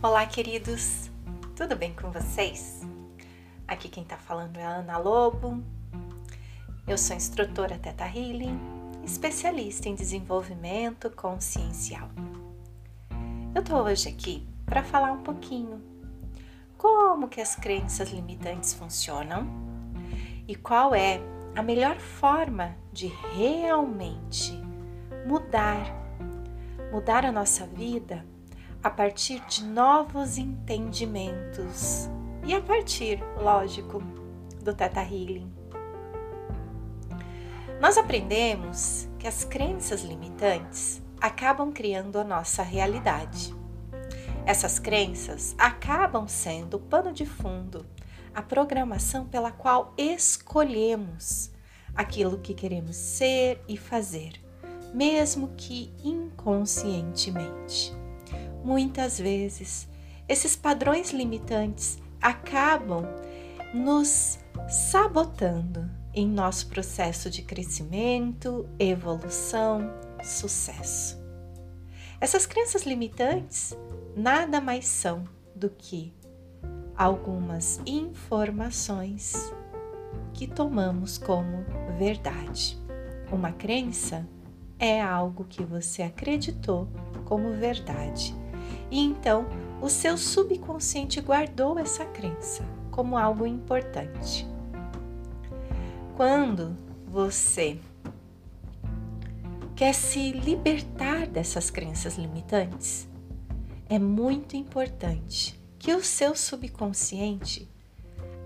Olá, queridos! Tudo bem com vocês? Aqui quem tá falando é a Ana Lobo. Eu sou instrutora Teta Healing, especialista em desenvolvimento consciencial. Eu tô hoje aqui para falar um pouquinho como que as crenças limitantes funcionam e qual é a melhor forma de realmente mudar, mudar a nossa vida a partir de novos entendimentos e a partir, lógico, do Teta Healing. Nós aprendemos que as crenças limitantes acabam criando a nossa realidade. Essas crenças acabam sendo o pano de fundo, a programação pela qual escolhemos aquilo que queremos ser e fazer, mesmo que inconscientemente. Muitas vezes, esses padrões limitantes acabam nos sabotando em nosso processo de crescimento, evolução, sucesso. Essas crenças limitantes nada mais são do que algumas informações que tomamos como verdade. Uma crença é algo que você acreditou como verdade e então o seu subconsciente guardou essa crença como algo importante. Quando você quer se libertar dessas crenças limitantes, é muito importante que o seu subconsciente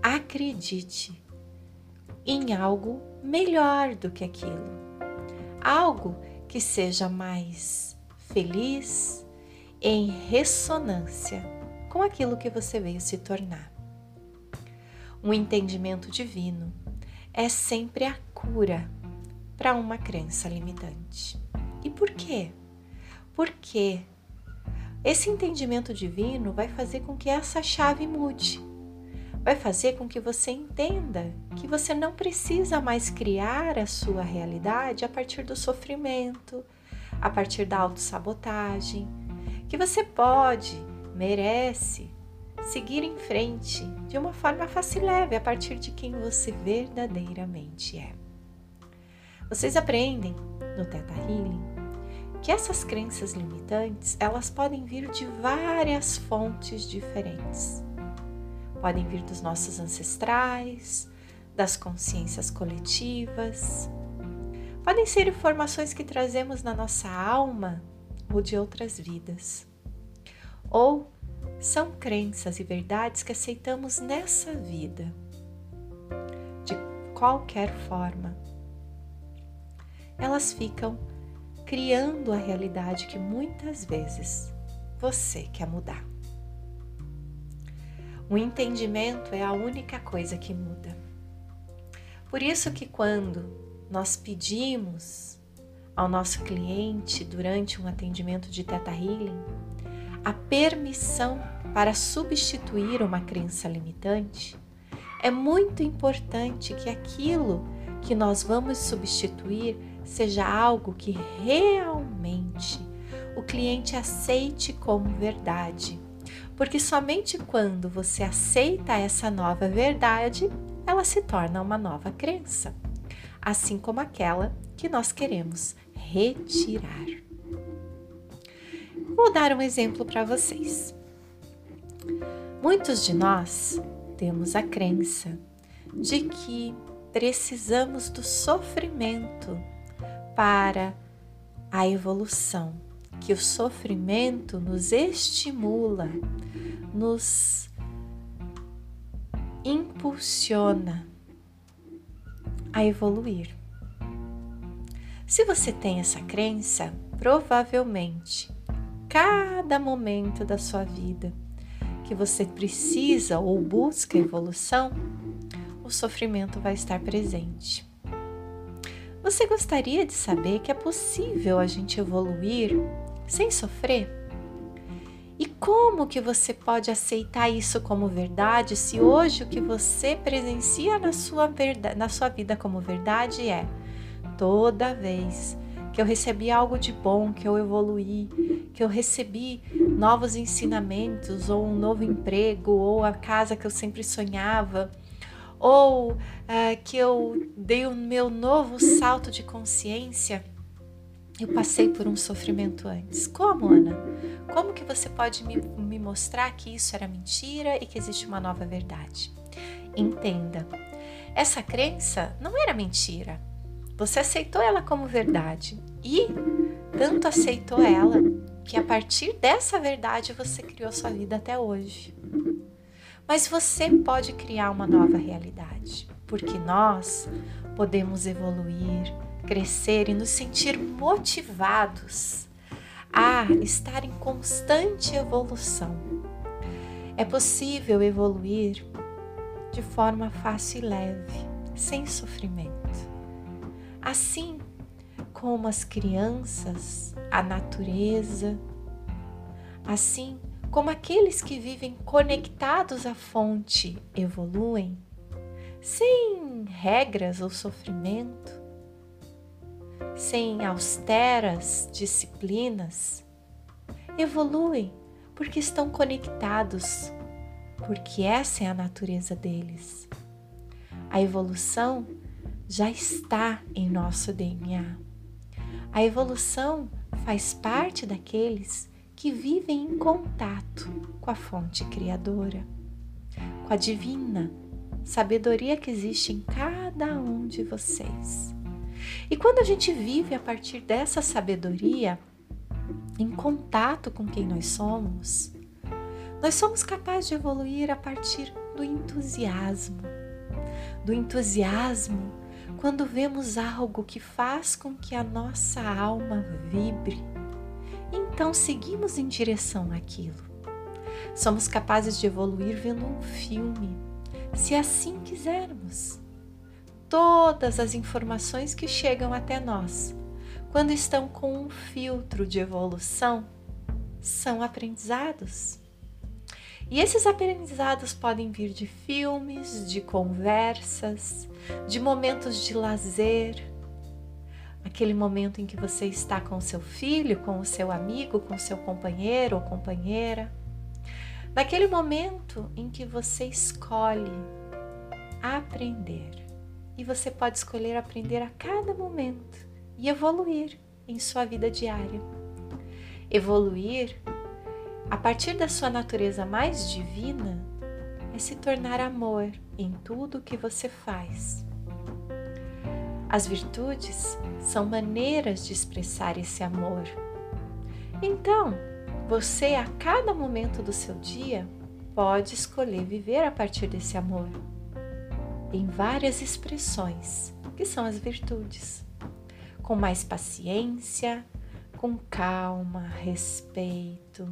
acredite em algo melhor do que aquilo, algo que seja mais feliz, em ressonância com aquilo que você veio se tornar. Um entendimento divino é sempre a cura para uma crença limitante. E por quê? Porque esse entendimento divino vai fazer com que essa chave mude. Vai fazer com que você entenda que você não precisa mais criar a sua realidade a partir do sofrimento, a partir da autossabotagem, que você pode, merece seguir em frente de uma forma fácil e leve a partir de quem você verdadeiramente é. Vocês aprendem no Teta Healing que essas crenças limitantes, elas podem vir de várias fontes diferentes. Podem vir dos nossos ancestrais, das consciências coletivas, podem ser informações que trazemos na nossa alma ou de outras vidas. Ou são crenças e verdades que aceitamos nessa vida, de qualquer forma. Elas ficam criando a realidade que muitas vezes você quer mudar. O entendimento é a única coisa que muda. Por isso que quando nós pedimos ao nosso cliente durante um atendimento de Teta Healing a permissão para substituir uma crença limitante, é muito importante que aquilo que nós vamos substituir seja algo que realmente o cliente aceite como verdade. Porque somente quando você aceita essa nova verdade, ela se torna uma nova crença, assim como aquela que nós queremos retirar. Vou dar um exemplo para vocês. Muitos de nós temos a crença de que precisamos do sofrimento para a evolução, que o sofrimento nos estimula, nos impulsiona a evoluir. Se você tem essa crença, provavelmente cada momento da sua vida que você precisa ou busca evolução, o sofrimento vai estar presente. Você gostaria de saber que é possível a gente evoluir sem sofrer? E como que você pode aceitar isso como verdade se hoje o que você presencia na sua, na sua vida como verdade é Toda vez que eu recebi algo de bom, que eu evoluí, que eu recebi novos ensinamentos, ou um novo emprego, ou a casa que eu sempre sonhava, ou uh, que eu dei o meu novo salto de consciência. Eu passei por um sofrimento antes. Como, Ana? Como que você pode me, me mostrar que isso era mentira e que existe uma nova verdade? Entenda, essa crença não era mentira você aceitou ela como verdade e tanto aceitou ela que a partir dessa verdade você criou sua vida até hoje. Mas você pode criar uma nova realidade, porque nós podemos evoluir, crescer e nos sentir motivados a estar em constante evolução. É possível evoluir de forma fácil e leve, sem sofrimento. Assim como as crianças, a natureza, assim como aqueles que vivem conectados à fonte evoluem, sem regras ou sofrimento, sem austeras disciplinas, evoluem porque estão conectados, porque essa é a natureza deles. A evolução já está em nosso DNA. A evolução faz parte daqueles que vivem em contato com a fonte criadora, com a divina sabedoria que existe em cada um de vocês. E quando a gente vive a partir dessa sabedoria, em contato com quem nós somos, nós somos capazes de evoluir a partir do entusiasmo, do entusiasmo quando vemos algo que faz com que a nossa alma vibre, então seguimos em direção àquilo. Somos capazes de evoluir vendo um filme, se assim quisermos. Todas as informações que chegam até nós, quando estão com um filtro de evolução, são aprendizados. E esses aprendizados podem vir de filmes, de conversas, de momentos de lazer, aquele momento em que você está com seu filho, com o seu amigo, com seu companheiro ou companheira, naquele momento em que você escolhe aprender. E você pode escolher aprender a cada momento e evoluir em sua vida diária. Evoluir a partir da sua natureza mais divina, é se tornar amor em tudo que você faz. As virtudes são maneiras de expressar esse amor. Então, você a cada momento do seu dia pode escolher viver a partir desse amor em várias expressões, que são as virtudes, com mais paciência, com calma, respeito,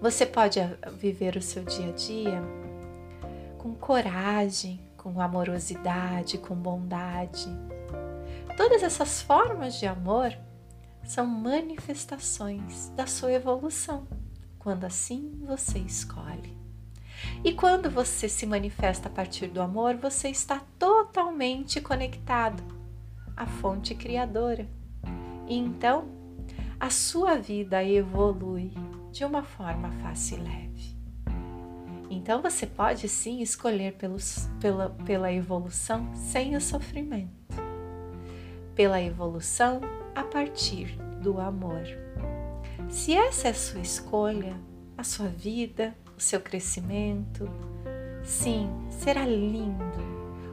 você pode viver o seu dia a dia com coragem, com amorosidade, com bondade. Todas essas formas de amor são manifestações da sua evolução, quando assim você escolhe. E quando você se manifesta a partir do amor, você está totalmente conectado à fonte criadora. E então, a sua vida evolui de uma forma fácil e leve. Então você pode sim escolher pelos, pela, pela evolução sem o sofrimento, pela evolução a partir do amor. Se essa é a sua escolha, a sua vida, o seu crescimento, sim, será lindo.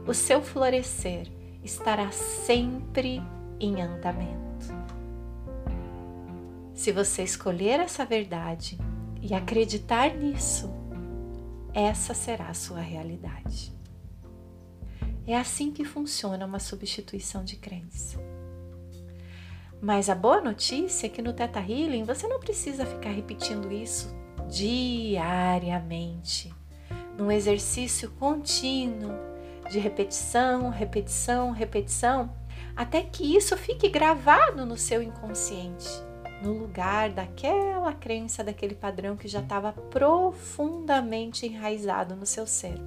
O seu florescer estará sempre em andamento. Se você escolher essa verdade e acreditar nisso, essa será a sua realidade. É assim que funciona uma substituição de crença. Mas a boa notícia é que no Teta Healing você não precisa ficar repetindo isso diariamente, num exercício contínuo de repetição, repetição, repetição, até que isso fique gravado no seu inconsciente no lugar daquela crença, daquele padrão que já estava profundamente enraizado no seu ser.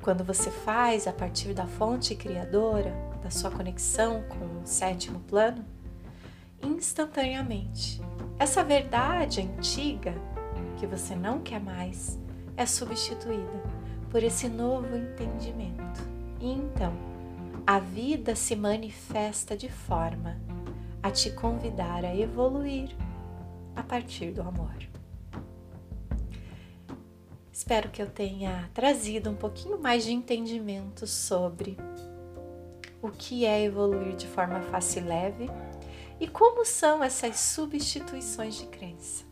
Quando você faz a partir da fonte criadora, da sua conexão com o sétimo plano, instantaneamente. Essa verdade antiga, que você não quer mais, é substituída por esse novo entendimento. E então, a vida se manifesta de forma a te convidar a evoluir a partir do amor. Espero que eu tenha trazido um pouquinho mais de entendimento sobre o que é evoluir de forma fácil e leve e como são essas substituições de crença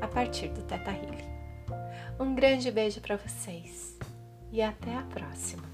a partir do Teta Healing. Um grande beijo para vocês e até a próxima!